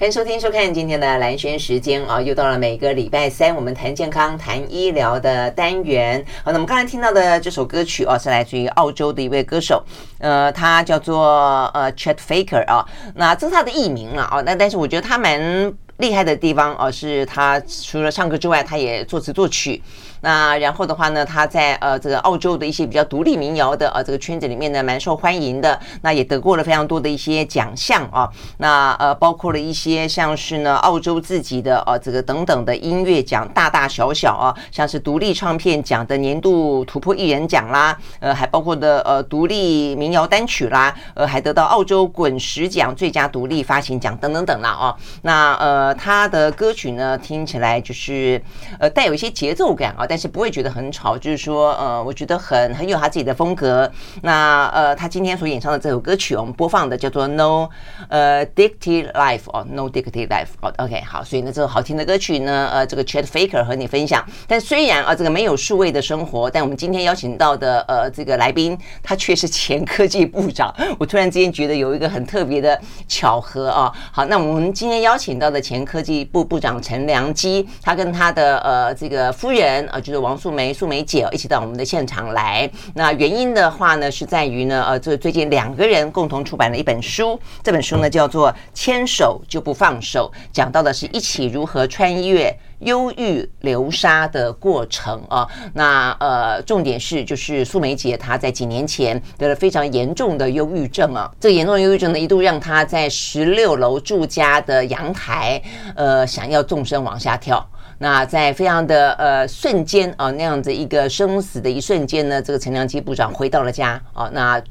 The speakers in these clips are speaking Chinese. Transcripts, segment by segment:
欢迎收听、收看今天的蓝轩时间啊，又到了每个礼拜三我们谈健康、谈医疗的单元。好，那我们刚才听到的这首歌曲啊，是来自于澳洲的一位歌手，呃，他叫做呃 Chet Faker 啊，那这是他的艺名了啊，那但是我觉得他蛮厉害的地方啊，是他除了唱歌之外，他也作词作曲。那然后的话呢，他在呃这个澳洲的一些比较独立民谣的呃这个圈子里面呢，蛮受欢迎的。那也得过了非常多的一些奖项啊。那呃包括了一些像是呢澳洲自己的呃这个等等的音乐奖，大大小小啊，像是独立唱片奖的年度突破艺人奖啦，呃还包括的呃独立民谣单曲啦，呃还得到澳洲滚石奖最佳独立发行奖等等等啦啊。那呃他的歌曲呢听起来就是呃带有一些节奏感啊。但是不会觉得很吵，就是说，呃，我觉得很很有他自己的风格。那呃，他今天所演唱的这首歌曲，我们播放的叫做 No 呃 Dicty Life 哦，No Dicty Life 哦，OK 好，所以呢，这首好听的歌曲呢，呃，这个 Chat Faker 和你分享。但虽然啊，这个没有数位的生活，但我们今天邀请到的呃这个来宾，他却是前科技部长。我突然之间觉得有一个很特别的巧合啊。好，那我们今天邀请到的前科技部部长陈良基，他跟他的呃这个夫人啊。就是王素梅，素梅姐一起到我们的现场来。那原因的话呢，是在于呢，呃，这最近两个人共同出版了一本书，这本书呢叫做《牵手就不放手》，讲到的是一起如何穿越忧郁流沙的过程啊。那呃，重点是就是素梅姐她在几年前得了非常严重的忧郁症啊，这个严重的忧郁症呢，一度让她在十六楼住家的阳台，呃，想要纵身往下跳。那在非常的呃瞬间啊，那样子一个生死的一瞬间呢，这个陈良基部长回到了家啊，那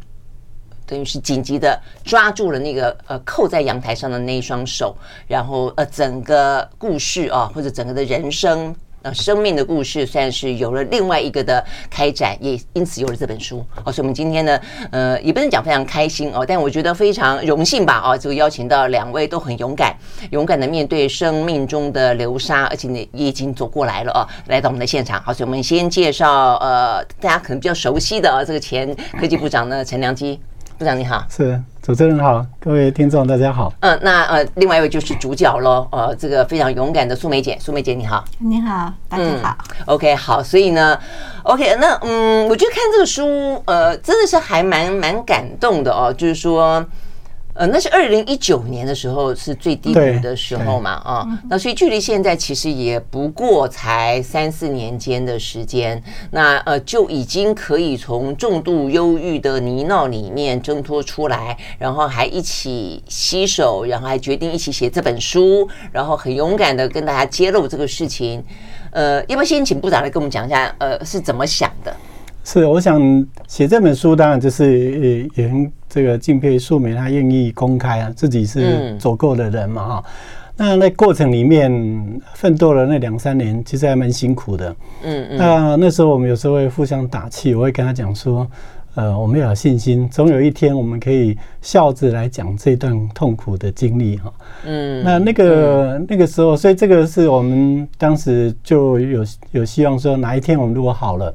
等于是紧急的抓住了那个呃扣在阳台上的那一双手，然后呃整个故事啊，或者整个的人生。生命的故事算是有了另外一个的开展，也因此有了这本书哦。所以，我们今天呢，呃，也不能讲非常开心哦，但我觉得非常荣幸吧。哦，就邀请到两位都很勇敢，勇敢的面对生命中的流沙，而且呢，也已经走过来了哦，来到我们的现场。好，所以我们先介绍呃，大家可能比较熟悉的啊，这个前科技部长呢，陈良基部长你好，是。主持人好，各位听众大家好。嗯，那呃，另外一位就是主角喽，呃，这个非常勇敢的素梅姐，素梅姐你好，你好，大家好。嗯、OK，好，所以呢，OK，那嗯，我觉得看这个书，呃，真的是还蛮蛮感动的哦，就是说。呃，那是二零一九年的时候是最低谷的时候嘛，啊、哦，那所以距离现在其实也不过才三四年间的时间，那呃就已经可以从重度忧郁的泥淖里面挣脱出来，然后还一起携手，然后还决定一起写这本书，然后很勇敢的跟大家揭露这个事情，呃，要不要先请部长来跟我们讲一下，呃，是怎么想的？是，我想写这本书，当然就是也很这个敬佩素梅，她愿意公开啊，自己是走过的人嘛哈。那那过程里面奋斗了那两三年，其实还蛮辛苦的。嗯嗯。那那时候我们有时候会互相打气，我会跟他讲说，呃，我们要有信心，总有一天我们可以笑着来讲这段痛苦的经历哈。嗯。那那个那个时候，所以这个是我们当时就有有希望说，哪一天我们如果好了。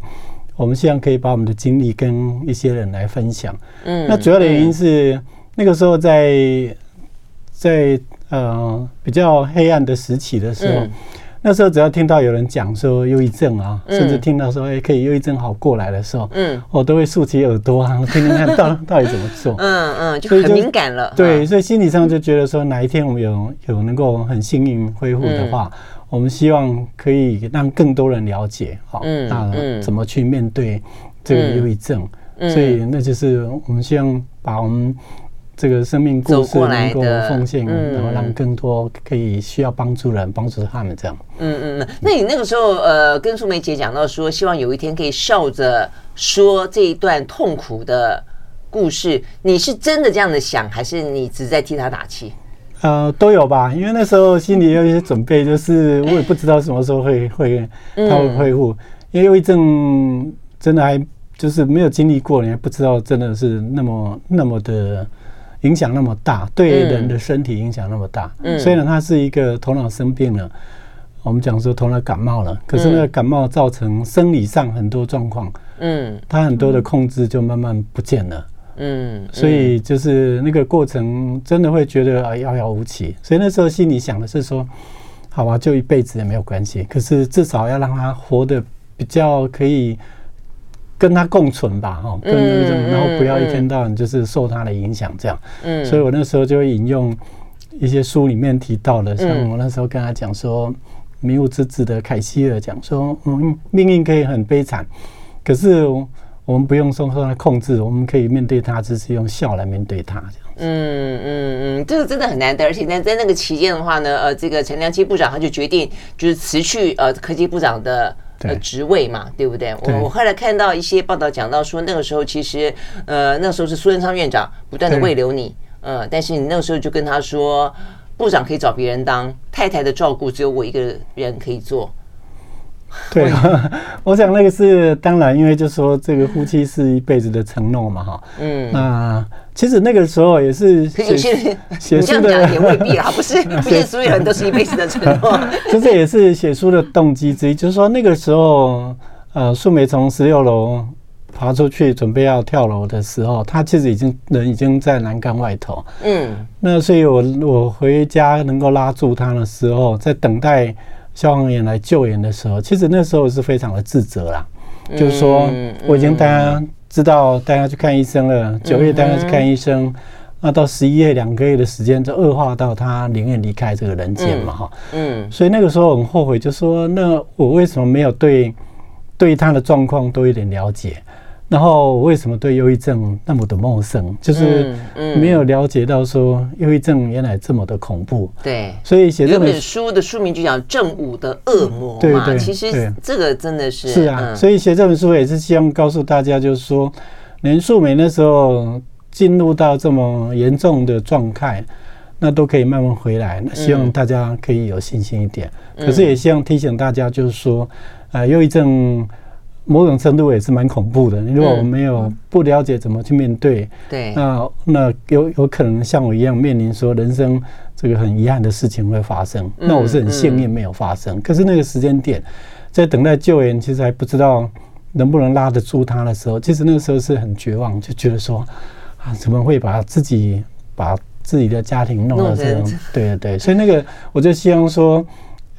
我们希望可以把我们的经历跟一些人来分享。嗯，那主要的原因是那个时候在在呃比较黑暗的时期的时候，那时候只要听到有人讲说忧郁症啊，甚至听到说哎可以忧郁症好过来的时候，嗯，我都会竖起耳朵啊，听听看到 到底怎么做。嗯嗯，就很敏感了。对，所以心理上就觉得说哪一天我们有有能够很幸运恢复的话。我们希望可以让更多人了解，好，那怎么去面对这个忧郁症？所以那就是我们希望把我们这个生命故事能够奉献，然后让更多可以需要帮助人帮助他们这样。嗯嗯嗯。那你那个时候呃，跟素梅姐讲到说，希望有一天可以笑着说这一段痛苦的故事，你是真的这样的想，还是你只在替他打气？呃，都有吧，因为那时候心里有一些准备，就是我也不知道什么时候会会他会恢复，因为抑郁症真的还就是没有经历过，你还不知道真的是那么那么的影响那么大，对人的身体影响那么大。嗯虽然他是一个头脑生病了，我们讲说头脑感冒了，可是那个感冒造成生理上很多状况，嗯，他很多的控制就慢慢不见了。嗯，所以就是那个过程，真的会觉得啊遥遥无期。所以那时候心里想的是说，好吧，就一辈子也没有关系。可是至少要让他活得比较可以跟他共存吧，哈，跟那种，然后不要一天到晚就是受他的影响这样。嗯，所以我那时候就会引用一些书里面提到的，像我那时候跟他讲说，《迷雾之子》的凯西尔讲说，嗯，命运可以很悲惨，可是。我们不用说受他控制，我们可以面对他，只是用笑来面对他这样子。嗯嗯嗯，这个真的很难得，而且在在那个期间的话呢，呃，这个陈良基部长他就决定就是辞去呃科技部长的呃职位嘛，对不对？我我后来看到一些报道讲到说，那个时候其实呃那个时候是苏贞昌院长不断的慰留你，呃，但是你那个时候就跟他说，部长可以找别人当，太太的照顾只有我一个人可以做。对，我想那个是当然，因为就说这个夫妻是一辈子的承诺嘛，哈。嗯。那其实那个时候也是有些人写书的也未必啊，不是，不是所有人都是一辈子的承诺。就这也是写书的动机之一，就是说那个时候，呃，素梅从十六楼爬出去准备要跳楼的时候，她其实已经人已经在栏杆外头。嗯。那所以我我回家能够拉住她的时候，在等待。消防员来救援的时候，其实那时候是非常的自责啦。就是说，我已经大家知道大家去看医生了，九月大家去看医生，那到十一月两个月的时间就恶化到他宁愿离开这个人间嘛，哈。嗯。所以那个时候很后悔，就说那我为什么没有对对他的状况多一点了解？然后为什么对忧郁症那么的陌生？就是没有了解到说忧郁症原来这么的恐怖。对，所以写这本书的书名就叫《正午的恶魔》嘛。对对，其实这个真的是是啊。所以写这本书也是希望告诉大家，就是说，连素梅那时候进入到这么严重的状态，那都可以慢慢回来。那希望大家可以有信心一点。可是也希望提醒大家，就是说，呃，忧郁症。某种程度也是蛮恐怖的。如果我们没有不了解怎么去面对，对，那那有有可能像我一样面临说人生这个很遗憾的事情会发生。那我是很幸运没有发生。可是那个时间点，在等待救援，其实还不知道能不能拉得住他的时候，其实那个时候是很绝望，就觉得说啊，怎么会把自己把自己的家庭弄到这样？对对对，所以那个我就希望说，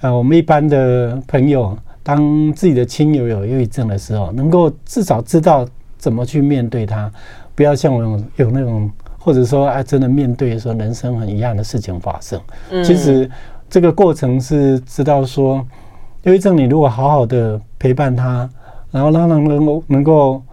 呃，我们一般的朋友。当自己的亲友有忧郁症的时候，能够至少知道怎么去面对他，不要像我有有那种，或者说啊，真的面对说人生很遗憾的事情发生。其实这个过程是知道说，忧郁症你如果好好的陪伴他，然后让他能够能够。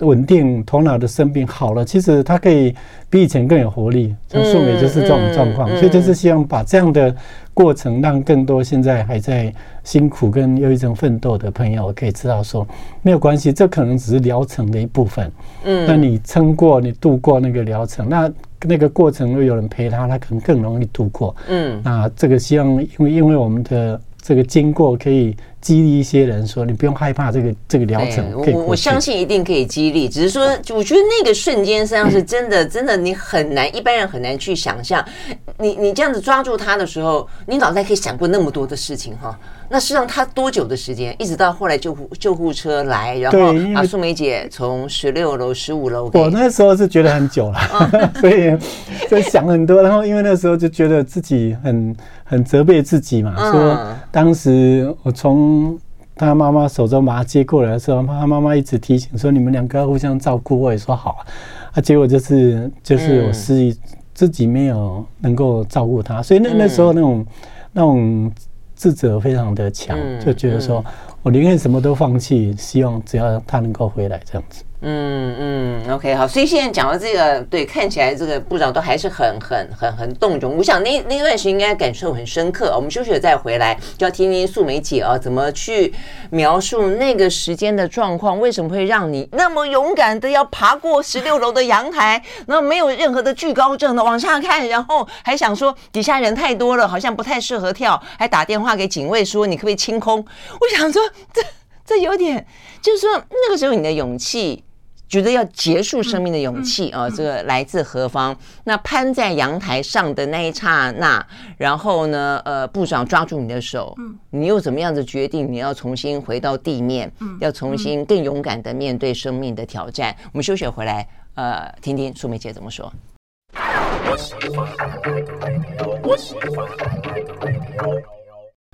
稳定头脑的生病好了，其实他可以比以前更有活力。像素美就是这种状况，所以就是希望把这样的过程让更多现在还在辛苦跟忧郁症奋斗的朋友可以知道说，没有关系，这可能只是疗程的一部分。嗯，那你撑过，你度过那个疗程，那那个过程如果有人陪他，他可能更容易度过。嗯，那这个希望因为因为我们的。这个经过可以激励一些人说，你不用害怕这个这个疗程。我我相信一定可以激励，只是说，我觉得那个瞬间实际上是真的，真的你很难，一般人很难去想象。你你这样子抓住他的时候，你脑袋可以想过那么多的事情哈。那实际上他多久的时间？一直到后来救护救护车来，然后把素梅姐从十六楼、十五楼。我那时候是觉得很久了，所以就想很多。然后因为那时候就觉得自己很很责备自己嘛，说当时我从他妈妈手中把他接过来的时候，他妈妈一直提醒说，你们两个要互相照顾。我也说好啊，啊，结果就是就是我自己，自己没有能够照顾他，所以那那时候那种那种。自责非常的强，就觉得说我宁愿什么都放弃，希望只要他能够回来这样子。嗯嗯，OK，好，所以现在讲到这个，对，看起来这个部长都还是很很很很动容。我想那那段时间应该感受很深刻。我们休息了再回来，就要听听素梅姐啊怎么去描述那个时间的状况，为什么会让你那么勇敢的要爬过十六楼的阳台，然后没有任何的惧高症的往下看，然后还想说底下人太多了，好像不太适合跳，还打电话给警卫说你可不可以清空？我想说这这有点，就是说那个时候你的勇气。觉得要结束生命的勇气啊，这个来自何方？那攀在阳台上的那一刹那，然后呢，呃，部长抓住你的手，你又怎么样子决定？你要重新回到地面，要重新更勇敢的面对生命的挑战。我们休息回来，呃，听听苏梅姐怎么说。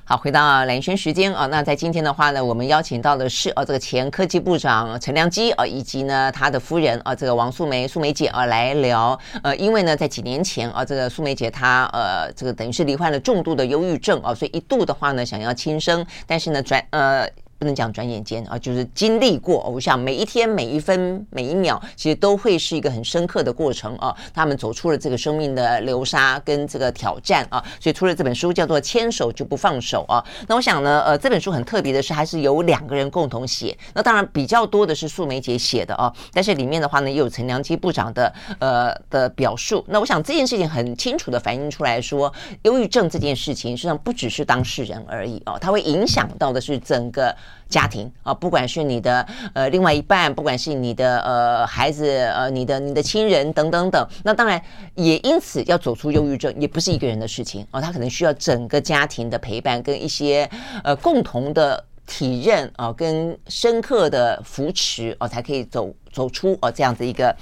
好，回到蓝轩时间啊，那在今天的话呢，我们邀请到的是呃这个前科技部长陈良基啊，以及呢他的夫人啊，这个王素梅素梅姐啊来聊。呃，因为呢在几年前啊，这个素梅姐她呃这个等于是罹患了重度的忧郁症啊，所以一度的话呢想要轻生，但是呢转呃。不能讲转眼间啊，就是经历过。我想每一天、每一分、每一秒，其实都会是一个很深刻的过程啊。他们走出了这个生命的流沙跟这个挑战啊，所以出了这本书叫做《牵手就不放手》啊。那我想呢，呃，这本书很特别的是，还是由两个人共同写。那当然比较多的是素梅姐写的啊，但是里面的话呢，也有陈良基部长的呃的表述。那我想这件事情很清楚的反映出来说，忧郁症这件事情实际上不只是当事人而已啊，它会影响到的是整个。家庭啊，不管是你的呃另外一半，不管是你的呃孩子，呃你的你的亲人等等等，那当然也因此要走出忧郁症，也不是一个人的事情啊，他可能需要整个家庭的陪伴跟一些呃共同的体认啊，跟深刻的扶持啊，才可以走走出啊这样子一个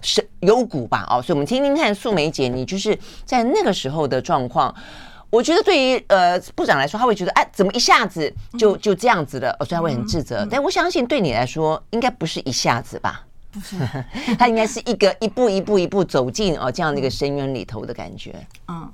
深幽谷吧啊，所以我们听听看素梅姐，你就是在那个时候的状况。我觉得对于呃部长来说，他会觉得哎，怎么一下子就就这样子了？所以他会很自责。但我相信对你来说，应该不是一下子吧？不是，他应该是一个一步一步一步走进哦这样的一个深渊里头的感觉。嗯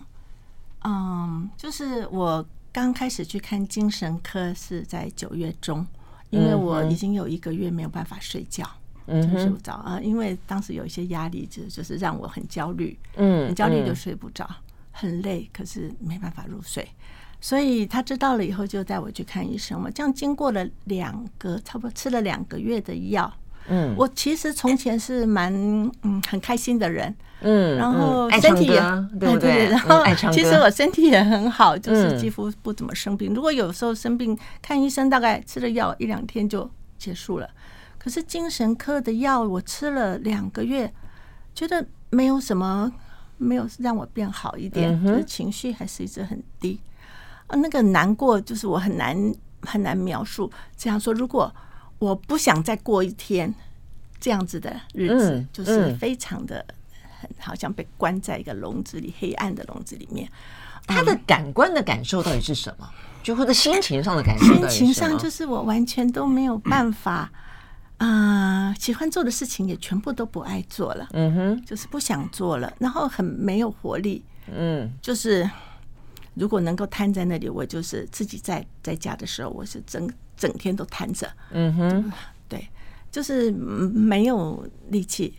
嗯，就是我刚开始去看精神科是在九月中，因为我已经有一个月没有办法睡觉，嗯，睡不着啊，因为当时有一些压力，就就是让我很焦虑，嗯，很焦虑就睡不着。很累，可是没办法入睡，所以他知道了以后就带我去看医生嘛。这样经过了两个，差不多吃了两个月的药。嗯，我其实从前是蛮嗯很开心的人，嗯，然后身体也对不对？然后其实我身体也很好，就是几乎不怎么生病。如果有时候生病，看医生大概吃了药一两天就结束了。可是精神科的药我吃了两个月，觉得没有什么。没有让我变好一点，就是情绪还是一直很低啊。那个难过就是我很难很难描述。这样说，如果我不想再过一天这样子的日子，就是非常的很好像被关在一个笼子里，黑暗的笼子里面。他的感官的感受到底是什么？就或者心情上的感受？心情上就是我完全都没有办法。啊、呃，喜欢做的事情也全部都不爱做了，嗯哼，就是不想做了，然后很没有活力，嗯，就是如果能够瘫在那里，我就是自己在在家的时候，我是整整天都瘫着，嗯哼，对，就是没有力气。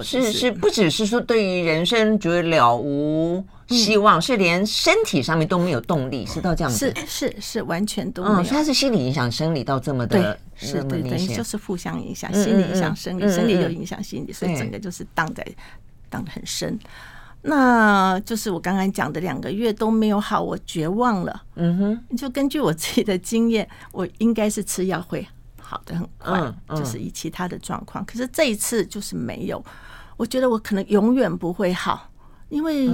是是，不只是说对于人生觉得了无希望，是连身体上面都没有动力，是到这样子，是是是完全都没有。它是心理影响生理到这么的，是对，等于就是互相影响，心理影响生理，生理又影响心理，所以整个就是荡在荡得很深。那就是我刚刚讲的两个月都没有好，我绝望了。嗯哼，就根据我自己的经验，我应该是吃药会好的很快，就是以其他的状况。可是这一次就是没有。我觉得我可能永远不会好，因为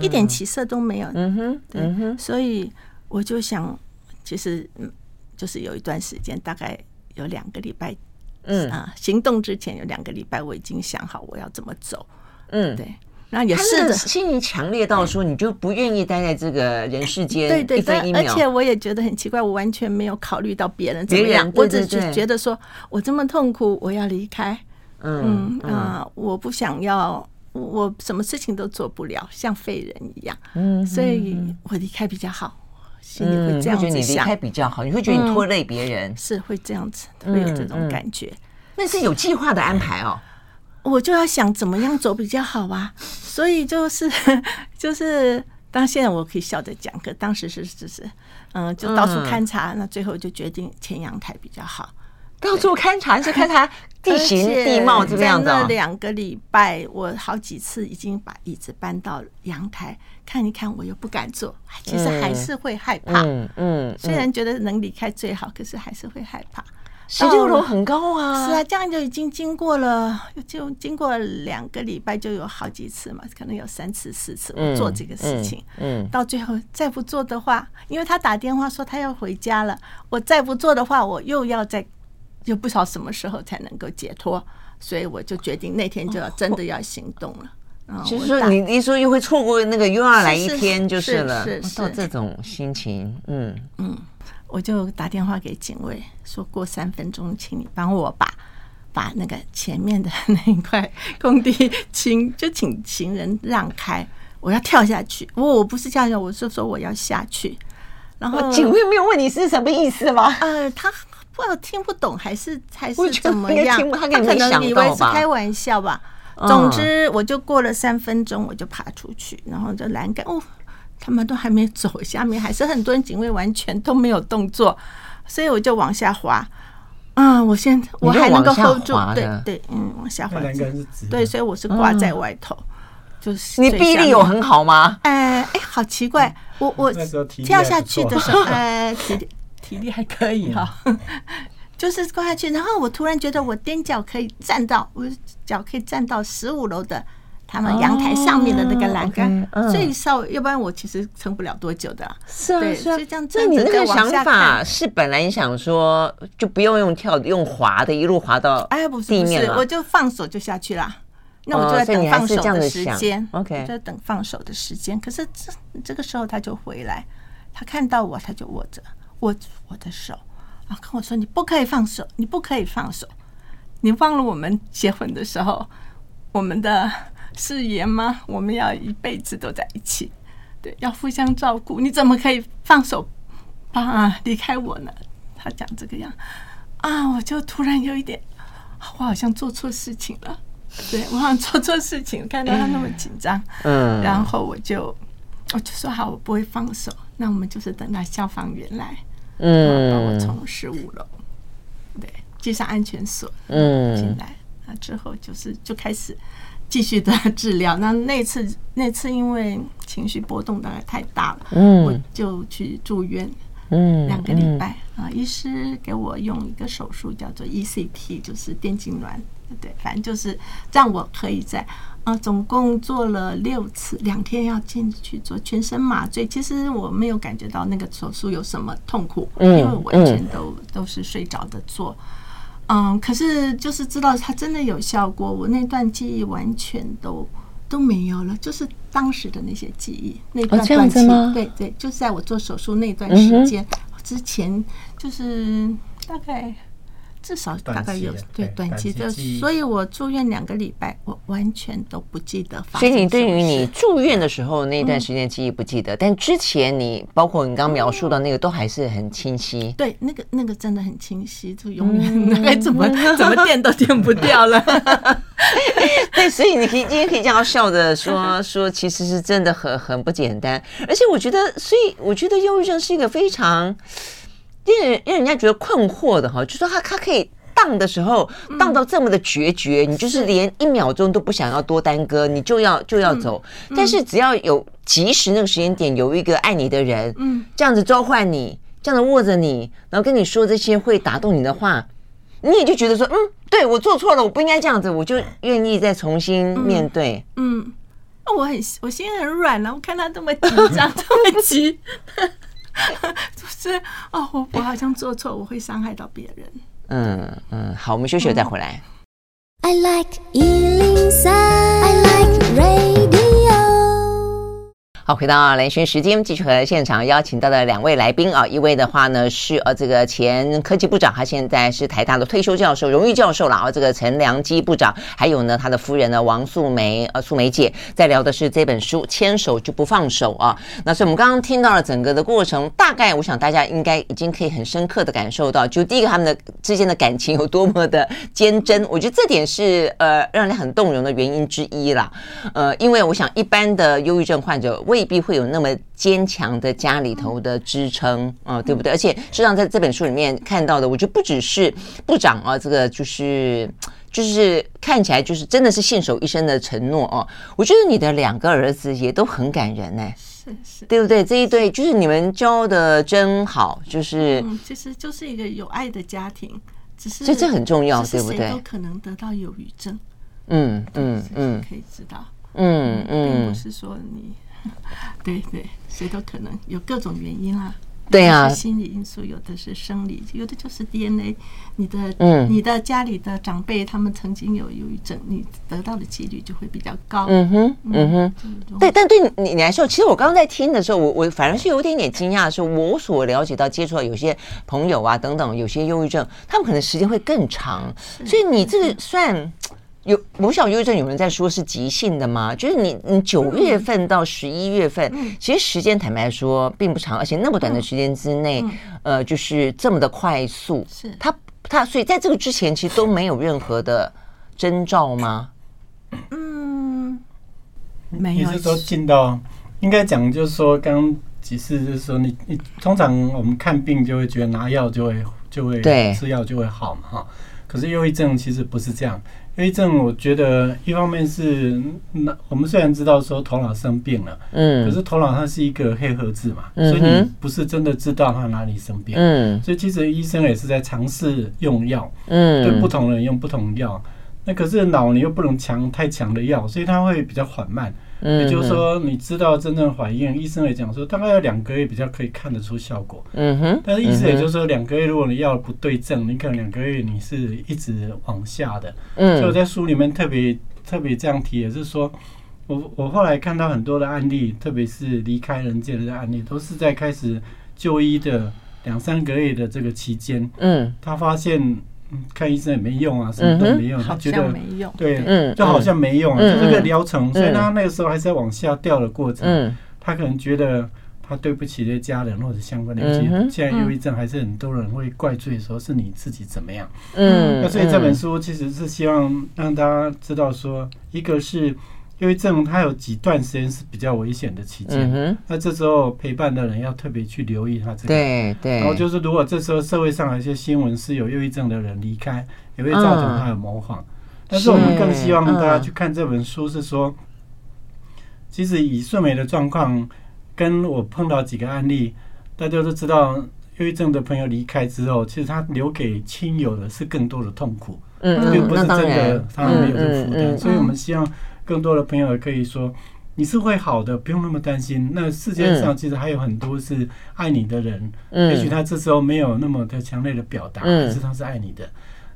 一点起色都没有。嗯哼，对，所以我就想，其实就是有一段时间，大概有两个礼拜，嗯啊，行动之前有两个礼拜，我已经想好我要怎么走。嗯，对，那也是心情强烈到说，你就不愿意待在这个人世间对对对。而且我也觉得很奇怪，我完全没有考虑到别人怎么样，我只是觉得说我这么痛苦，我要离开。嗯啊，我不想要，我什么事情都做不了，像废人一样。嗯，所以我离开比较好，心里会这样子想。你离开比较好，你会觉得你拖累别人，是会这样子，会有这种感觉。那是有计划的安排哦。我就要想怎么样走比较好啊，所以就是 就是，当现在我可以笑着讲，可当时是是是，嗯，就到处勘察，那最后就决定前阳台比较好。到处勘察是 勘察地形地貌这样子。两个礼拜，我好几次已经把椅子搬到阳台看一看，我又不敢坐，其实还是会害怕。嗯嗯，虽然觉得能离开最好，可是还是会害怕。十六楼很高啊！是啊，这样就已经经过了，就经过两个礼拜，就有好几次嘛，可能有三次、四次我做这个事情。嗯，到最后再不做的话，因为他打电话说他要回家了，我再不做的话，我又要再。就不知道什么时候才能够解脱，所以我就决定那天就要真的要行动了。就是说，你一说又会错过那个又要来一天就是了。是是，到这种心情，嗯嗯，我就打电话给警卫，说过三分钟，请你帮我把把那个前面的那一块空地请就请行人让开，我要跳下去。我我不是跳下去，我是说我要下去。然后警卫没有问你是什么意思吗？呃，他。不知道听不懂还是还是怎么样？他可能以为是开玩笑吧。总之，我就过了三分钟，我就爬出去，然后就栏杆哦，他们都还没走，下面还是很多人，警卫完全都没有动作，所以我就往下滑。啊，我现在我还能够 hold 住，对对，嗯，往下滑。对，所以我是挂在外头，就是你臂力有很好吗？哎哎，好奇怪，我我跳下去的时候，哎。体力还可以哈，就是挂下去，然后我突然觉得我踮脚可以站到，我脚可以站到十五楼的他们阳台上面的那个栏杆，最少，要不然我其实撑不了多久的。是啊，是啊，这样。那你那个想法是本来你想说就不用用跳，用滑的，一路滑到哎不是不是，我就放手就下去了。那我就在等放手的时间，OK，就在等放手的时间。可是这这个时候他就回来，他看到我，他就握着。握住我的手，啊跟我说：“你不可以放手，你不可以放手，你忘了我们结婚的时候我们的誓言吗？我们要一辈子都在一起，对，要互相照顾。你怎么可以放手啊离开我呢？”他讲这个样啊，我就突然有一点，我好像做错事情了。对，我好像做错事情，看到他那么紧张，嗯，然后我就我就说好，我不会放手。那我们就是等到消防员来。嗯，把我从十五楼，对，系上安全锁，嗯，进来，那之后就是就开始继续的治疗。那那次那次因为情绪波动大概太大了，嗯，我就去住院，嗯，两个礼拜。啊，医师给我用一个手术叫做 ECT，就是电痉挛，对，反正就是让我可以在。啊，总共做了六次，两天要进去做全身麻醉。其实我没有感觉到那个手术有什么痛苦，因为我完全都都是睡着的做。嗯，可是就是知道它真的有效果，我那段记忆完全都都没有了，就是当时的那些记忆，那段短期，对对，就是在我做手术那段时间之前，就是大概。至少大概有对短期的，所以我住院两个礼拜，我完全都不记得。所以你对于你住院的时候那段时间记忆不记得，但之前你包括你刚刚描述的那个都还是很清晰。对，那个那个真的很清晰，就永远 该怎么 怎么电都电不掉了。对，所以你可以今天可以这样笑着说说，其实是真的很很不简单。而且我觉得，所以我觉得忧郁症是一个非常。让让人家觉得困惑的哈，就说他他可以荡的时候荡到这么的决绝，你就是连一秒钟都不想要多耽搁，你就要就要走。但是只要有及时那个时间点有一个爱你的人，嗯，这样子召唤你，这样子握着你，然后跟你说这些会打动你的话，你也就觉得说，嗯，对我做错了，我不应该这样子，我就愿意再重新面对。嗯，那我很我心很软了，我看他这么紧张，这么急。就是哦，我我好像做错，我会伤害到别人。嗯嗯，好，我们休息了再回来。I like 103, I like radio. 好，回到兰萱时间，继续和现场邀请到的两位来宾啊，一位的话呢是呃这个前科技部长，他现在是台大的退休教授、荣誉教授了啊。这个陈良基部长，还有呢他的夫人呢王素梅呃素梅姐，在聊的是这本书《牵手就不放手》啊。那所以我们刚刚听到了整个的过程，大概我想大家应该已经可以很深刻的感受到，就第一个他们的之间的感情有多么的坚贞，我觉得这点是呃让人很动容的原因之一啦。呃，因为我想一般的忧郁症患者为未必会有那么坚强的家里头的支撑啊、呃，对不对？而且实际上在这本书里面看到的，我觉得不只是部长啊，这个就是就是看起来就是真的是信守一生的承诺哦。我觉得你的两个儿子也都很感人呢，是是，对不对？这一对就是你们教的真好，就是嗯，其实就是一个有爱的家庭，只是这这很重要，对不对？可能得到忧郁症，嗯嗯嗯，可以知道，嗯嗯，并不是说你。对 对，谁都可能有各种原因啦。对啊，心理因素，有的是生理，有的就是 DNA。你的嗯，你的家里的长辈他们曾经有忧郁症，你得到的几率就会比较高。嗯哼，嗯哼。对，但对你你来说，其实我刚刚在听的时候，我我反而是有一点点惊讶的是，我所了解到接触到有些朋友啊等等，有些忧郁症，他们可能时间会更长。所以你这个算。有某小忧郁症，有人在说是急性的吗？就是你，你九月份到十一月份，嗯、其实时间坦白说并不长，而且那么短的时间之内，嗯、呃，就是这么的快速。是他他，所以在这个之前，其实都没有任何的征兆吗？嗯，没有。你是说进到应该讲，就是说刚几次就是说你你通常我们看病就会觉得拿药就会就会对吃药就会好嘛哈，可是忧郁症其实不是这样。忧郁症，我觉得一方面是那我们虽然知道说头脑生病了，嗯，可是头脑它是一个黑盒子嘛，所以你不是真的知道它哪里生病，嗯，所以其实医生也是在尝试用药，嗯，对不同人用不同药，那可是脑你又不能强太强的药，所以它会比较缓慢。也就是说，你知道真正怀孕，医生也讲说大概要两个月比较可以看得出效果。嗯哼。但是意思也就是说，两个月如果你药不对症，你可能两个月你是一直往下的。嗯。所以我在书里面特别特别这样提，也是说，我我后来看到很多的案例，特别是离开人间的案例，都是在开始就医的两三个月的这个期间，嗯，他发现。看医生也没用啊，什么都没用，他觉得没用。对，就好像没用啊，就这个疗程，所以他那个时候还在往下掉的过程，他可能觉得他对不起这些家人或者相关的，一些现在忧郁症还是很多人会怪罪说是你自己怎么样，嗯，那所以这本书其实是希望让大家知道说，一个是。忧郁症它有几段时间是比较危险的期间，嗯、那这时候陪伴的人要特别去留意他这个。对对。然后就是，如果这时候社会上有一些新闻是有忧郁症的人离开，也会造成他的模仿。嗯、但是我们更希望大家去看这本书，是说，嗯、其实以顺美的状况，跟我碰到几个案例，大家都知道，忧郁症的朋友离开之后，其实他留给亲友的是更多的痛苦，嗯，并不是真的他没有这个负担，嗯、所以我们希望。更多的朋友也可以说，你是会好的，不用那么担心。那世界上其实还有很多是爱你的人，嗯、也许他这时候没有那么的强烈的表达，嗯、可是他是爱你的。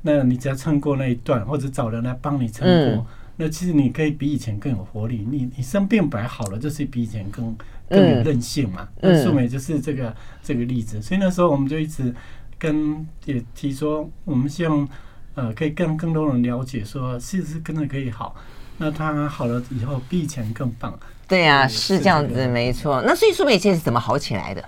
那你只要撑过那一段，或者找人来帮你撑过，嗯、那其实你可以比以前更有活力。你你生病本来好了，就是比以前更更有韧性嘛。嗯、那素梅就是这个这个例子。所以那时候我们就一直跟也提说，我们希望呃可以更更多人了解，说是不是真的可以好。那他好了以后比以前更棒。对呀、啊，是这样子，没错。那所以素梅姐是怎么好起来的？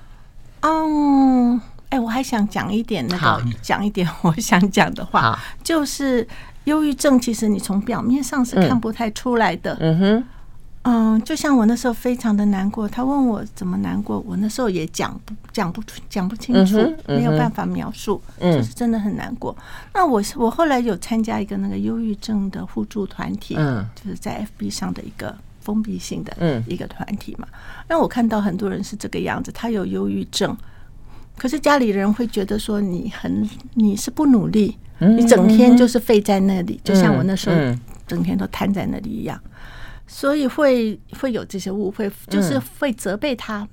嗯，哎，我还想讲一点那个，讲一点 我想讲的话，就是忧郁症，其实你从表面上是看不太出来的。嗯，嗯哼。嗯，就像我那时候非常的难过，他问我怎么难过，我那时候也讲不讲不出讲不清楚，嗯嗯、没有办法描述，嗯、就是真的很难过。那我我后来有参加一个那个忧郁症的互助团体，嗯，就是在 FB 上的一个封闭性的一个团体嘛。那、嗯、我看到很多人是这个样子，他有忧郁症，可是家里人会觉得说你很你是不努力，嗯、你整天就是废在那里，嗯、就像我那时候整天都瘫在那里一样。所以会会有这些误会，就是会责备他，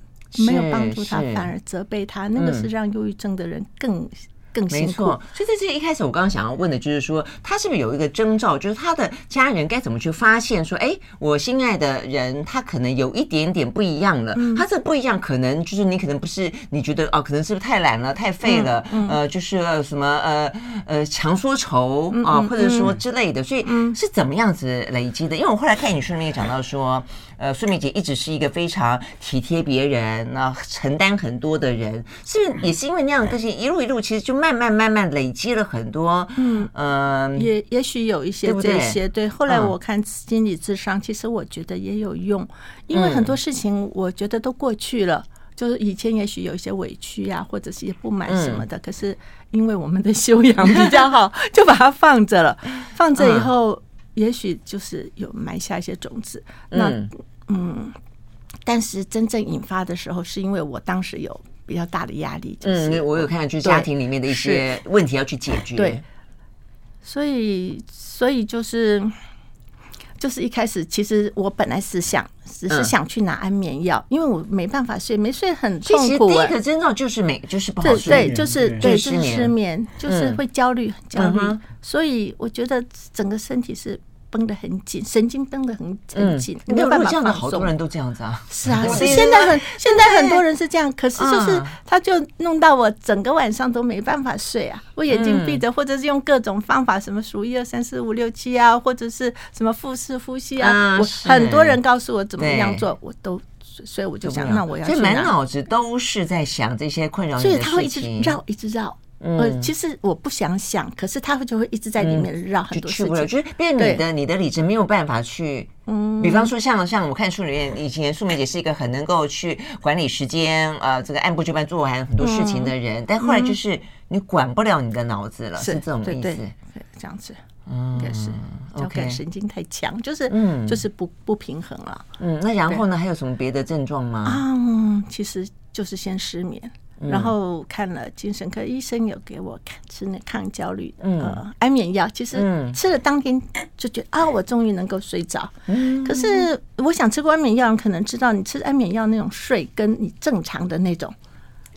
没有帮助他，反而责备他，那个是让忧郁症的人更更辛苦。所以在这一开始，我刚刚想要问的就是说，他是不是有一个征兆，就是他的家人该怎么去发现说，哎，我心爱的人他可能有一点点不一样了。嗯、他这不一样，可能就是你可能不是你觉得哦，可能是不是太懒了、太废了？嗯嗯、呃，就是什么呃呃强说愁啊，或者说之类的。所以是怎么样子累积的？因为我后来看你书里面也讲到说。呃，素敏姐一直是一个非常体贴别人、那、呃、承担很多的人，是不是也是因为那样的个性，一路一路其实就慢慢慢慢累积了很多。嗯嗯，呃、也也许有一些这些对，对。后来我看心理智商，其实我觉得也有用，因为很多事情我觉得都过去了，就是以前也许有一些委屈呀、啊，或者是一些不满什么的，可是因为我们的修养比较好，就把它放着了，放着以后。也许就是有埋下一些种子，那嗯，但是真正引发的时候，是因为我当时有比较大的压力，就是、嗯、我有看就是家庭里面的一些问题要去解决，对，所以所以就是就是一开始，其实我本来是想只是想去拿安眠药，因为我没办法睡，没睡很痛苦。第一个症状就是没就是不好睡，对，就是对，就是失眠，就是会焦虑，很焦虑。所以我觉得整个身体是绷得很紧，神经绷得很很紧，没有办法放松。这样的好多人都这样子啊。是啊，是现在很现在很多人是这样，可是就是他就弄到我整个晚上都没办法睡啊，我眼睛闭着，或者是用各种方法，什么数一二三四五六七啊，或者是什么腹式呼吸啊，我很多人告诉我怎么样做，我都所以我就想，那我要。所以满脑子都是在想这些困扰所以他会一直绕，一直绕。呃，其实我不想想，可是他会就会一直在里面绕很多事情，就是变你的你的理智没有办法去，嗯，比方说像像我看书里面，以前素梅姐是一个很能够去管理时间，呃，这个按部就班做完很多事情的人，但后来就是你管不了你的脑子了，是这种意思，对对，这样子，嗯，应该是交感神经太强，就是嗯，就是不不平衡了，嗯，那然后呢，还有什么别的症状吗？嗯，其实就是先失眠。然后看了精神科医生，有给我看吃那抗焦虑呃安眠药。其实吃了当天就觉得啊，我终于能够睡着。可是我想吃过安眠药，可能知道你吃安眠药那种睡，跟你正常的那种。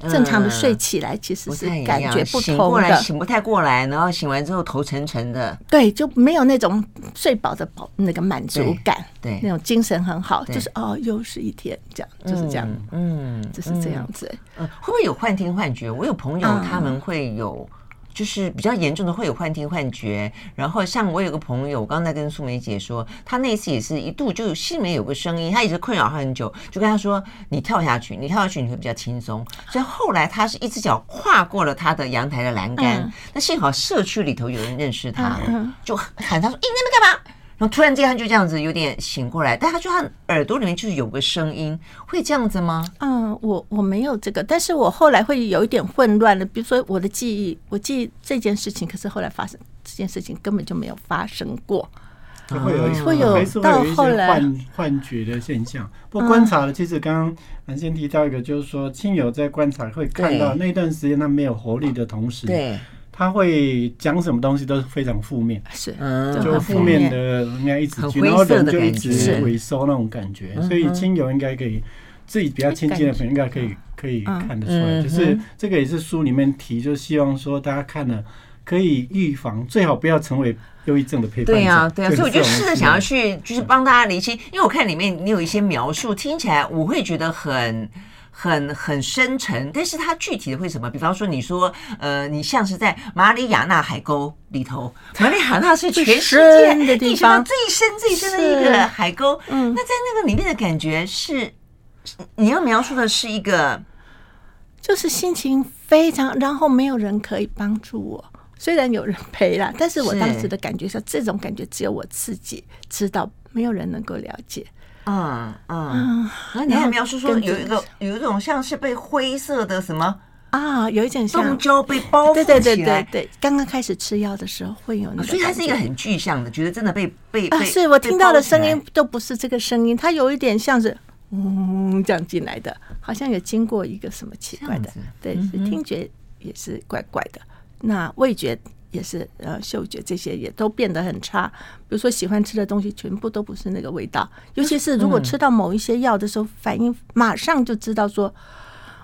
正常的睡起来其实是感觉不同的，醒过来醒不太过来，然后醒完之后头沉沉的，对，就没有那种睡饱的饱那个满足感，对，那种精神很好，就是哦，又是一天这样，就是这样，嗯，就是这样子。嗯，会不会有幻听幻觉？我有朋友他们会有。就是比较严重的会有幻听幻觉，然后像我有个朋友，我刚才跟素梅姐说，她那次也是一度就心里面有个声音，她一直困扰他很久，就跟她说：“你跳下去，你跳下去你会比较轻松。”所以后来她是一只脚跨过了她的阳台的栏杆，那幸好社区里头有人认识他，就喊她说：“你那边干嘛？”然后突然间他就这样子有点醒过来，但他就他耳朵里面就是有个声音，会这样子吗？嗯，我我没有这个，但是我后来会有一点混乱的，比如说我的记忆，我记忆这件事情，可是后来发生这件事情根本就没有发生过，会有会有到后来幻幻觉的现象。不过观察了，其实刚刚南先提到一个，就是说亲友在观察会看到那段时间他没有活力的同时，对。他会讲什么东西都是非常负面，是，就负面。的应该一直举，然后人就一直萎缩那种感觉，所以亲友应该可以，自己比较亲近的朋友应该可以可以看得出来，就是这个也是书里面提，就希望说大家看了可以预防，最好不要成为忧郁症的陪伴者。对啊，对啊，所以我就试着想要去，就是帮大家理清，因为我看里面你有一些描述，听起来我会觉得很。很很深沉，但是它具体的会什么？比方说，你说，呃，你像是在马里亚纳海沟里头，马里亚纳是全世界地方最深最深的一个海沟。嗯，那在那个里面的感觉是，你要描述的是一个，就是心情非常，然后没有人可以帮助我，虽然有人陪了，但是我当时的感觉是这种感觉只有我自己知道，没有人能够了解。嗯嗯，那你还描述说有一个有一种像是被灰色的什么啊，有一点像东郊被包覆起来。对对对对对，刚刚开始吃药的时候会有那个，所以它是一个很具象的，觉得真的被被啊，是我听到的声音都不是这个声音，它有一点像是嗯这样进来的，好像有经过一个什么奇怪的，对，听觉也是怪怪的，那味觉。也是呃，嗅觉这些也都变得很差。比如说喜欢吃的东西，全部都不是那个味道。尤其是如果吃到某一些药的时候，反应马上就知道说，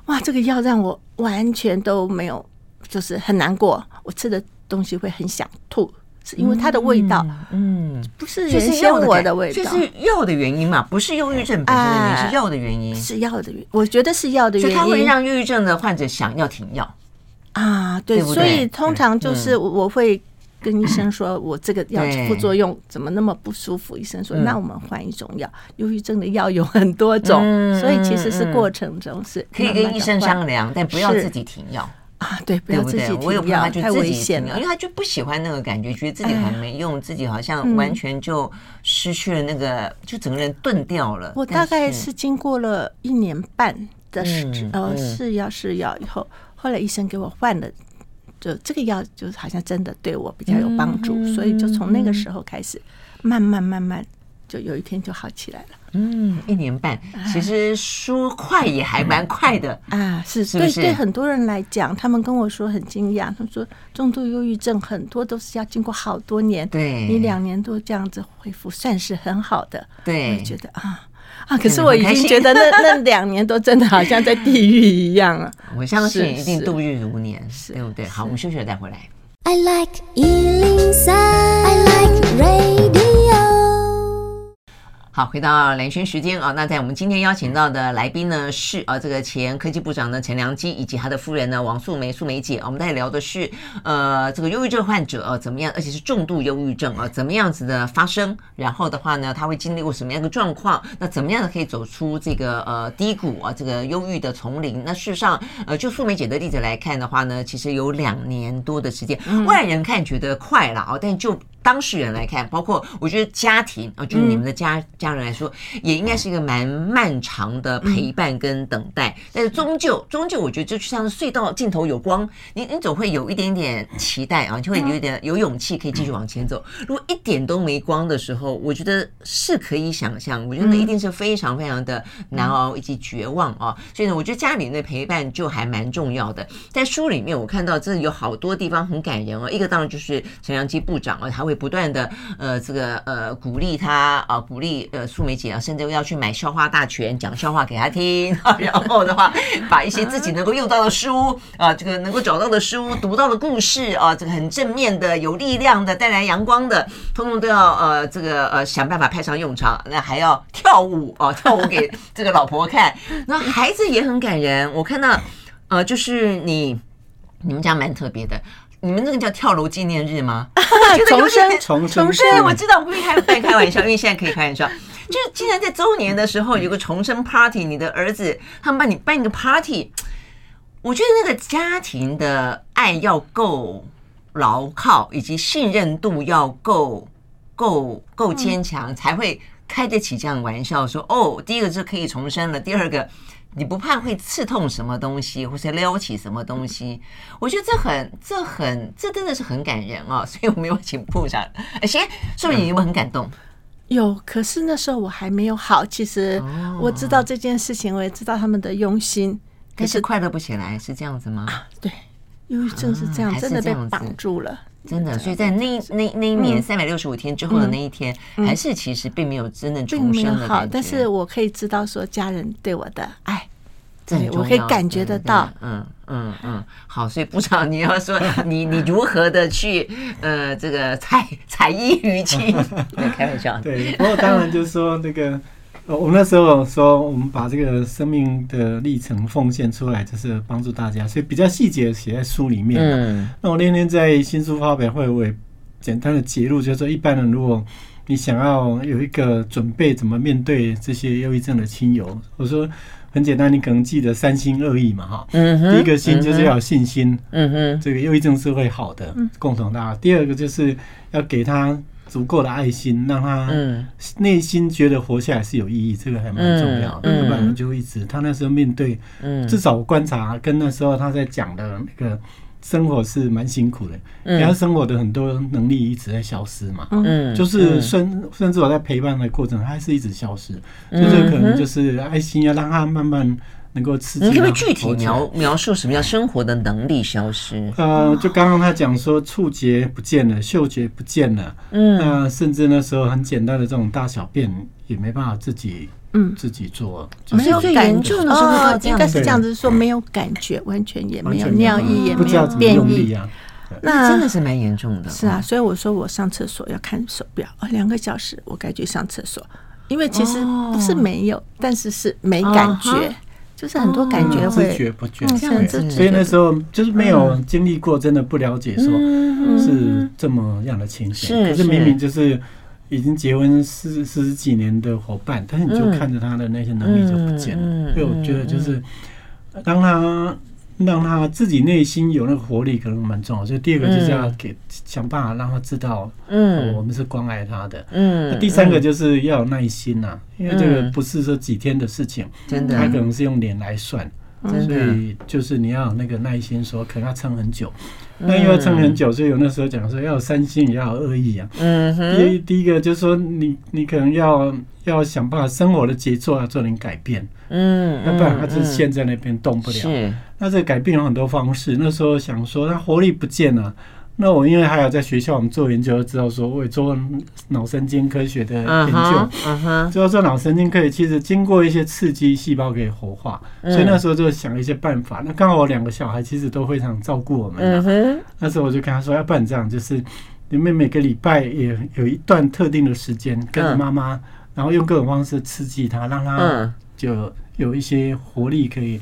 哇，这个药让我完全都没有就是很难过，我吃的东西会很想吐，是因为它的味道，嗯，不是原先我的味道，这是药的原因嘛，不是忧郁症本身的原因，是药的原因，是药的原因，我觉得是药的原因，所以它会让忧郁症的患者想要停药啊，对，所以通常就是我会。跟医生 说，我这个药副作用怎么那么不舒服？医生说，那我们换一种药。忧郁症的药有很多种，所以其实是过程中是可以跟医生商量，但不要自己停药啊。对，不要自己停药，我有朋友他就太危险了，因为他就不喜欢那个感觉，觉得自己很没用，自己好像完全就失去了那个，就整个人钝掉了。我大概是经过了一年半的试呃试药试药以后，后来医生给我换了。就这个药，就好像真的对我比较有帮助，嗯、所以就从那个时候开始，慢慢慢慢，就有一天就好起来了。嗯，一年半，其实说快也还蛮快的啊，是，是，是对对很多人来讲，他们跟我说很惊讶，他们说重度忧郁症很多都是要经过好多年，对，你两年多这样子恢复，算是很好的。对，我觉得啊。啊！可是我已经觉得那那两年都真的好像在地狱一样啊！我相信一定度日如年，对不对？好，我们休息了再回来。I like 好，回到蓝轩时间啊，那在我们今天邀请到的来宾呢是啊，这个前科技部长呢陈良基以及他的夫人呢王素梅素梅姐，我们在聊的是呃这个忧郁症患者啊怎么样，而且是重度忧郁症啊怎么样子的发生，然后的话呢他会经历过什么样的状况，那怎么样的可以走出这个呃低谷啊这个忧郁的丛林？那事实上呃就素梅姐的例子来看的话呢，其实有两年多的时间，外人看觉得快了啊，但就当事人来看，包括我觉得家庭啊，就是你们的家、嗯、家人来说，也应该是一个蛮漫长的陪伴跟等待。嗯、但是终究，终究，我觉得就像是隧道尽头有光，你你总会有一点点期待啊，就会有一点有勇气可以继续往前走。如果一点都没光的时候，我觉得是可以想象，我觉得那一定是非常非常的难熬以及绝望啊。所以呢，我觉得家里的陪伴就还蛮重要的。在书里面，我看到真的有好多地方很感人哦。一个当然就是陈良基部长啊，他会。不断的呃，这个呃，鼓励他啊、呃，鼓励呃，素梅姐啊，甚至要去买笑话大全，讲笑话给她听。然后的话，把一些自己能够用到的书啊，这个能够找到的书、读到的故事啊，这个很正面的、有力量的、带来阳光的，通通都要呃，这个呃，想办法派上用场。那还要跳舞啊，跳舞给这个老婆看。那孩子也很感人，我看到呃，就是你你们家蛮特别的。你们那个叫跳楼纪念日吗？重生，重生，对，我知道，我故意开半开玩笑，因为现在可以开玩笑。就是竟然在周年的时候有个重生 party，你的儿子他们帮你办一个 party，我觉得那个家庭的爱要够牢靠，以及信任度要够够够坚强，才会开得起这样的玩笑。说哦，第一个是可以重生了，第二个。你不怕会刺痛什么东西，或是撩起什么东西？我觉得这很、这很、这真的是很感人哦！所以我没有请部长。哎，行，是不是你有没有很感动？有，可是那时候我还没有好。其实我知道这件事情，我也知道他们的用心，可是快乐不起来，是这样子吗？啊、对，忧郁症是这样，真的被绑住了，真的。所以在那那那一年三百六十五天之后的那一天，还是其实并没有真的重生的感觉。但是我可以知道说家人对我的爱。对，我可以感觉得到，嗯嗯嗯，好，所以部长，你要说 你你如何的去呃这个采采衣娱亲，开玩笑，对，不过当然就是说那个，我们那时候说我们把这个生命的历程奉献出来，就是帮助大家，所以比较细节写在书里面。嗯，那我那天在新书发表会，我也简单的揭露，就是说一般人如果你想要有一个准备，怎么面对这些忧郁症的亲友，我说。很简单，你可能记得三心二意嘛，哈。嗯哼。第一个心就是要有信心。嗯哼。这个忧郁症是会好的，共同的。第二个就是要给他足够的爱心，让他内心觉得活下来是有意义，这个还蛮重要的。要不然就一直他那时候面对，至少我观察跟那时候他在讲的那个。生活是蛮辛苦的，因为他生活的很多能力一直在消失嘛，嗯，就是甚甚至我在陪伴的过程，他还是一直消失，就是可能就是爱心要让他慢慢能够刺激。你可不可以具体描描述什么叫生活的能力消失？呃，就刚刚他讲说触觉不见了，嗅觉不见了，嗯，那甚至那时候很简单的这种大小便也没办法自己嗯自己做，没有感觉哦，应该是这样子说，没有感觉，完全也没有尿意，也没有便意啊。那真的是蛮严重的。是啊，所以我说我上厕所要看手表，两个小时我该去上厕所，因为其实不是没有，但是是没感觉。就是很多感觉会，知觉不觉，所以那时候就是没有经历过，真的不了解说是这么样的情形。可是明明就是已经结婚四四十几年的伙伴，但是你就看着他的那些能力就不见了。所以我觉得就是当他。让他自己内心有那个活力，可能蛮重要。所以第二个就是要给想办法让他知道，嗯，我们是关爱他的。嗯，第三个就是要有耐心呐，因为这个不是说几天的事情，真的，他可能是用年来算，所以就是你要有那个耐心，说可能要撑很久。那因为撑很久，所以有那时候讲说要有三心，也要有二意啊。嗯哼。第一第一个就是说，你你可能要要想办法生活的节奏要做点改变。嗯，要不然他就陷在那边动不了。是，那这个改变有很多方式。那时候想说，他活力不见了。那我因为还有在学校，我们做研究，知道说，我也做脑神经科学的研究。嗯哼，知道说脑神经可以其实经过一些刺激，细胞可以活化。所以那时候就想一些办法。那刚好我两个小孩其实都非常照顾我们。嗯哼，那时候我就跟他说，要不然这样，就是你们每个礼拜也有一段特定的时间跟着妈妈，然后用各种方式刺激他，让他就有一些活力可以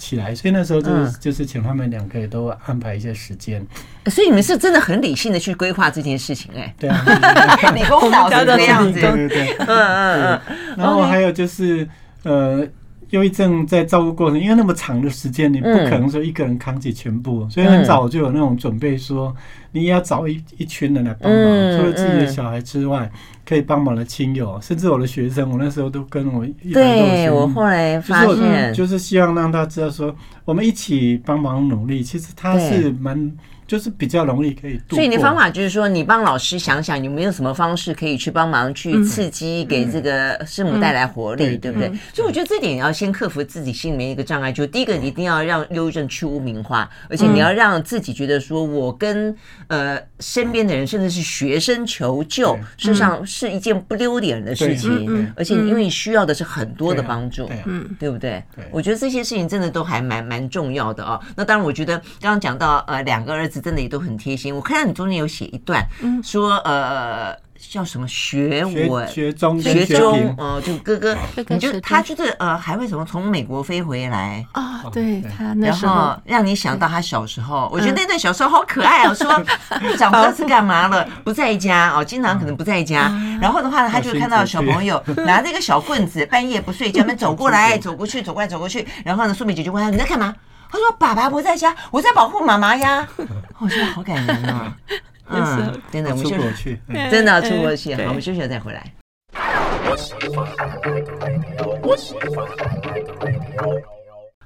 起来，所以那时候就是就是请他们两个也都安排一些时间。所以你们是真的很理性的去规划这件事情，哎，对啊，理工岛的这样子，对对对，嗯嗯嗯。然后还有就是呃。忧郁症在照顾过程，因为那么长的时间，你不可能说一个人扛起全部，所以很早就有那种准备，说你也要找一一群人来帮忙，除了自己的小孩之外，可以帮忙的亲友，甚至我的学生，我那时候都跟我一对我后来发现，就是希望让他知道说，我们一起帮忙努力，其实他是蛮。就是比较容易可以，所以你的方法就是说，你帮老师想想有没有什么方式可以去帮忙去刺激，给这个师母带来活力，对不对？所以我觉得这点要先克服自己心里面一个障碍，就第一个，你一定要让忧郁症去污名化，而且你要让自己觉得说，我跟呃身边的人，甚至是学生求救，事实上是一件不丢脸的事情，而且因为你需要的是很多的帮助，嗯，对不对？我觉得这些事情真的都还蛮蛮重要的哦。那当然，我觉得刚刚讲到呃两个儿子。真的也都很贴心。我看到你中间有写一段，说呃叫什么学文学中学中哦，就哥哥，你就他就是呃还会什么从美国飞回来啊？对他那时候让你想到他小时候，我觉得那段小时候好可爱哦。说 长不知道是干嘛了，不在家哦，经常可能不在家。然后的话呢，他就看到小朋友 拿着一个小棍子，半夜不睡觉，们走过来 走过去，走过来走过去。然后呢，苏美姐就问他你在干嘛？他说：“爸爸不在家，我在保护妈妈呀。”我觉得好感人啊！嗯，真的，我们休息，真的要出国去。好，我们休息了再回来。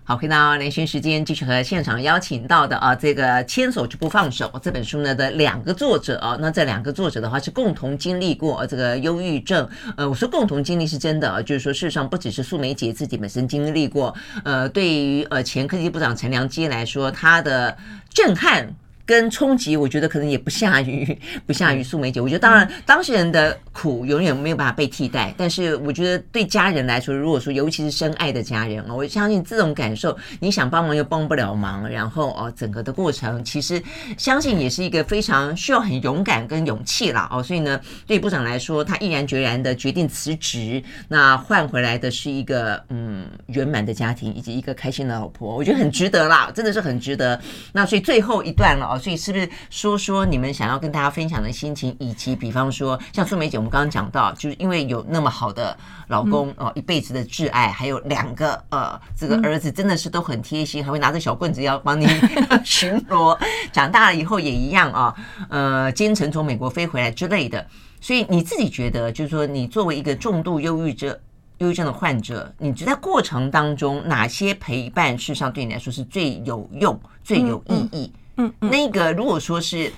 好，回到连线时间，继续和现场邀请到的啊，这个《牵手就不放手》这本书呢的两个作者啊，那这两个作者的话是共同经历过这个忧郁症。呃，我说共同经历是真的啊，就是说事实上不只是素梅姐自己本身经历过，呃，对于呃前科技部长陈良基来说，他的 震撼。跟冲击，我觉得可能也不下于 不下于素梅姐。我觉得当然当事人的苦永远没有办法被替代，但是我觉得对家人来说，如果说尤其是深爱的家人啊，我相信这种感受，你想帮忙又帮不了忙，然后哦，整个的过程其实相信也是一个非常需要很勇敢跟勇气了哦。所以呢，对部长来说，他毅然决然的决定辞职，那换回来的是一个嗯圆满的家庭以及一个开心的老婆，我觉得很值得啦，真的是很值得。那所以最后一段了。所以是不是说说你们想要跟大家分享的心情，以及比方说像素梅姐，我们刚刚讲到，就是因为有那么好的老公哦，一辈子的挚爱，还有两个呃，这个儿子真的是都很贴心，还会拿着小棍子要帮你 巡逻。长大了以后也一样啊，呃，兼程从美国飞回来之类的。所以你自己觉得，就是说你作为一个重度忧郁症、忧郁症的患者，你觉得在过程当中哪些陪伴，事实上对你来说是最有用、最有意义？嗯，那个如果说是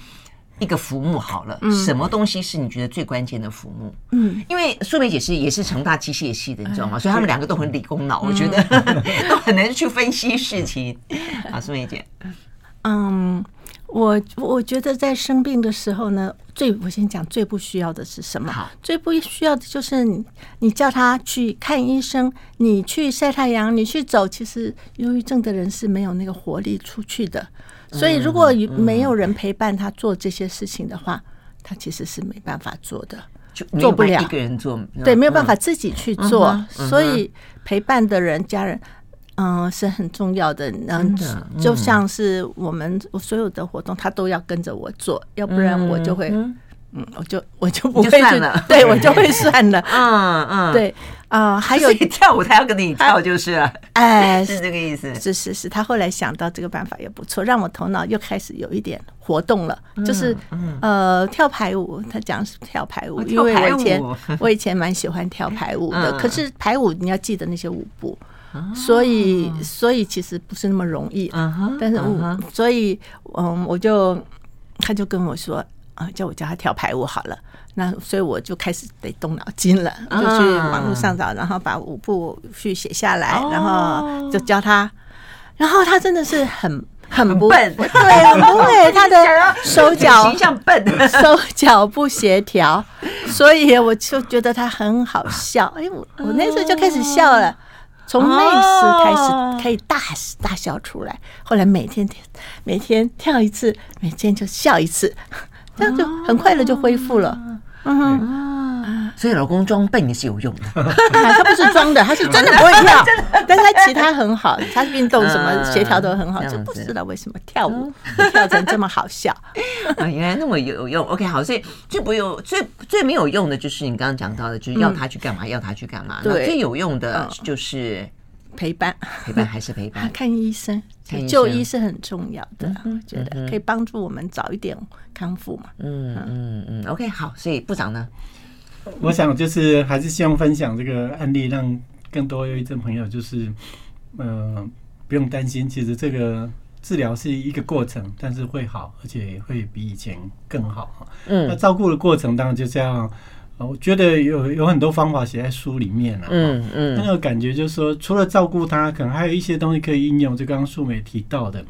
一个浮木好了，嗯，什么东西是你觉得最关键的浮木？嗯，因为素梅姐是也是成大机械系的，你知道吗？所以他们两个都很理工脑，我觉得 都很难去分析事情。啊，素梅姐，嗯，我我觉得在生病的时候呢，最我先讲最不需要的是什么？好，最不需要的就是你，你叫他去看医生，你去晒太阳，你去走。其实忧郁症的人是没有那个活力出去的，所以如果没有人陪伴他做这些事情的话，他其实是没办法做的，就做不了一个人做，对，没有办法自己去做。所以陪伴的人、家人。嗯，是很重要的。嗯，就像是我们我所有的活动，他都要跟着我做，要不然我就会，嗯，我就我就不会去了。对，我就会算了。嗯嗯，对啊，还有跳舞，他要跟你跳就是了。哎，是这个意思。是是是，他后来想到这个办法也不错，让我头脑又开始有一点活动了。就是呃，跳排舞，他讲是跳排舞，因为我以前我以前蛮喜欢跳排舞的。可是排舞你要记得那些舞步。所以，所以其实不是那么容易。但是我，所以，嗯，我就，他就跟我说，啊，叫我教他跳排舞好了。那所以我就开始得动脑筋了，就去网络上找，然后把舞步去写下来，然后就教他。然后他真的是很很不笨，对，很不会，他的手脚形象笨，手脚不协调，所以我就觉得他很好笑。哎，我我那时候就开始笑了。从那时开始可以大大笑出来，后来每天每天跳一次，每天就笑一次，这样就很快乐就恢复了。嗯哼，所以老公装笨也是有用的，他不是装的，他是真的不会跳，但他其他很好，他运动什么协调都很好，就不知道为什么跳舞跳成这么好笑。啊，原来那么有用。OK，好，所以最不用最最没有用的就是你刚刚讲到的，就是要他去干嘛，要他去干嘛。对，最有用的就是陪伴，陪伴还是陪伴。看医生，就医是很重要的，我觉得可以帮助我们早一点康复嘛。嗯嗯嗯。OK，好，所以部长呢，我想就是还是希望分享这个案例，让更多忧郁症朋友就是，呃，不用担心，其实这个。治疗是一个过程，但是会好，而且会比以前更好。嗯，那照顾的过程当然就这样。我觉得有有很多方法写在书里面了。嗯嗯，那个感觉就是说，除了照顾他，可能还有一些东西可以应用。就刚刚素梅提到的，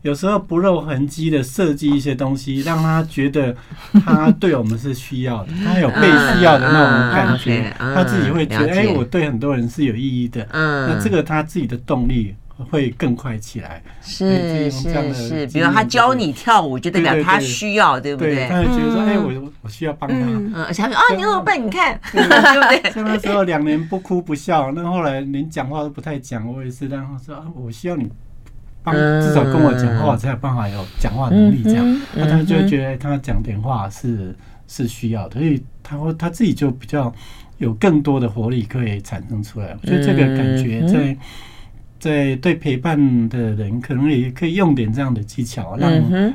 有时候不露痕迹的设计一些东西，让他觉得他对我们是需要的，他有被需要的那种感觉，他自己会觉得，哎，我对很多人是有意义的。嗯，那这个他自己的动力。会更快起来，是是是，比如他教你跳舞，就代表他需要，对不对？他会觉得说，哎，我我需要帮他。嗯，而且他说，啊，你那么笨，你看，对不对？像那时候两年不哭不笑，那后来连讲话都不太讲，我也是，然后说，啊，我需要你帮，至少跟我讲话，才有办法有讲话能力这样。那他就会觉得他讲点话是是需要的，所以他会他自己就比较有更多的活力可以产生出来。我觉得这个感觉在。在对陪伴的人，可能也可以用点这样的技巧，让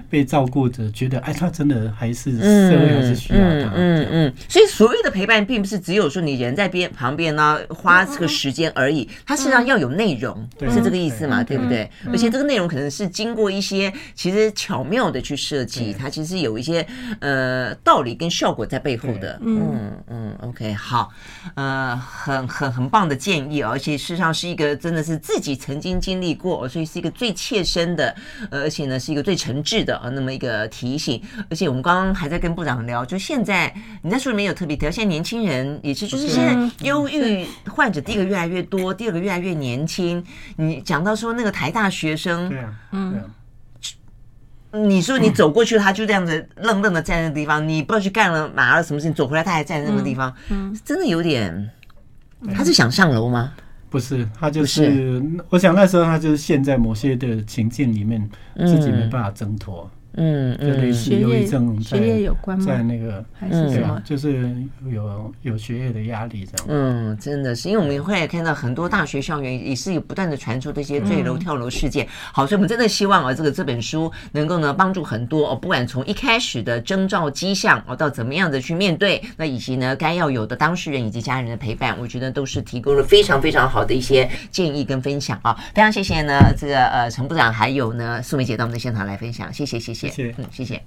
被照顾者觉得，哎，他真的还是社会还是需要他。嗯嗯。所以所谓的陪伴，并不是只有说你人在边旁边呢，花这个时间而已。它实际上要有内容，是这个意思嘛？对不对？而且这个内容可能是经过一些其实巧妙的去设计，它其实有一些呃道理跟效果在背后的。嗯嗯。OK，好，呃，很很很棒的建议，而且事实上是一个真的是自己。曾经经历过，所以是一个最切身的，而且呢是一个最诚挚的啊，那么一个提醒。而且我们刚刚还在跟部长聊，就现在你在书里面有特别提到，现在年轻人也是，就是现在忧郁患者第一个越来越多，第二个越来越年轻。你讲到说那个台大学生，对啊，嗯，你说你走过去，他就这样子愣愣的站在那个地方，你不知道去干了嘛了什么事情，走回来他还站在那个地方，嗯，真的有点，他是想上楼吗？不是，他就是，我想那时候他就是陷在某些的情境里面，自己没办法挣脱。嗯，就类似忧郁症，学业有关吗？在那个还是什么？就是有有学业的压力这样。嗯，真的是，因为我们会看到很多大学校园也是有不断的传出这些坠楼跳楼事件。好，所以我们真的希望啊，这个这本书能够呢帮助很多哦，不管从一开始的征兆迹象哦，到怎么样的去面对，那以及呢该要有的当事人以及家人的陪伴，我觉得都是提供了非常非常好的一些建议跟分享啊。非常谢谢呢这个呃陈部长还有呢素梅姐到我们的现场来分享，谢谢谢谢谢。谢谢，嗯，谢谢。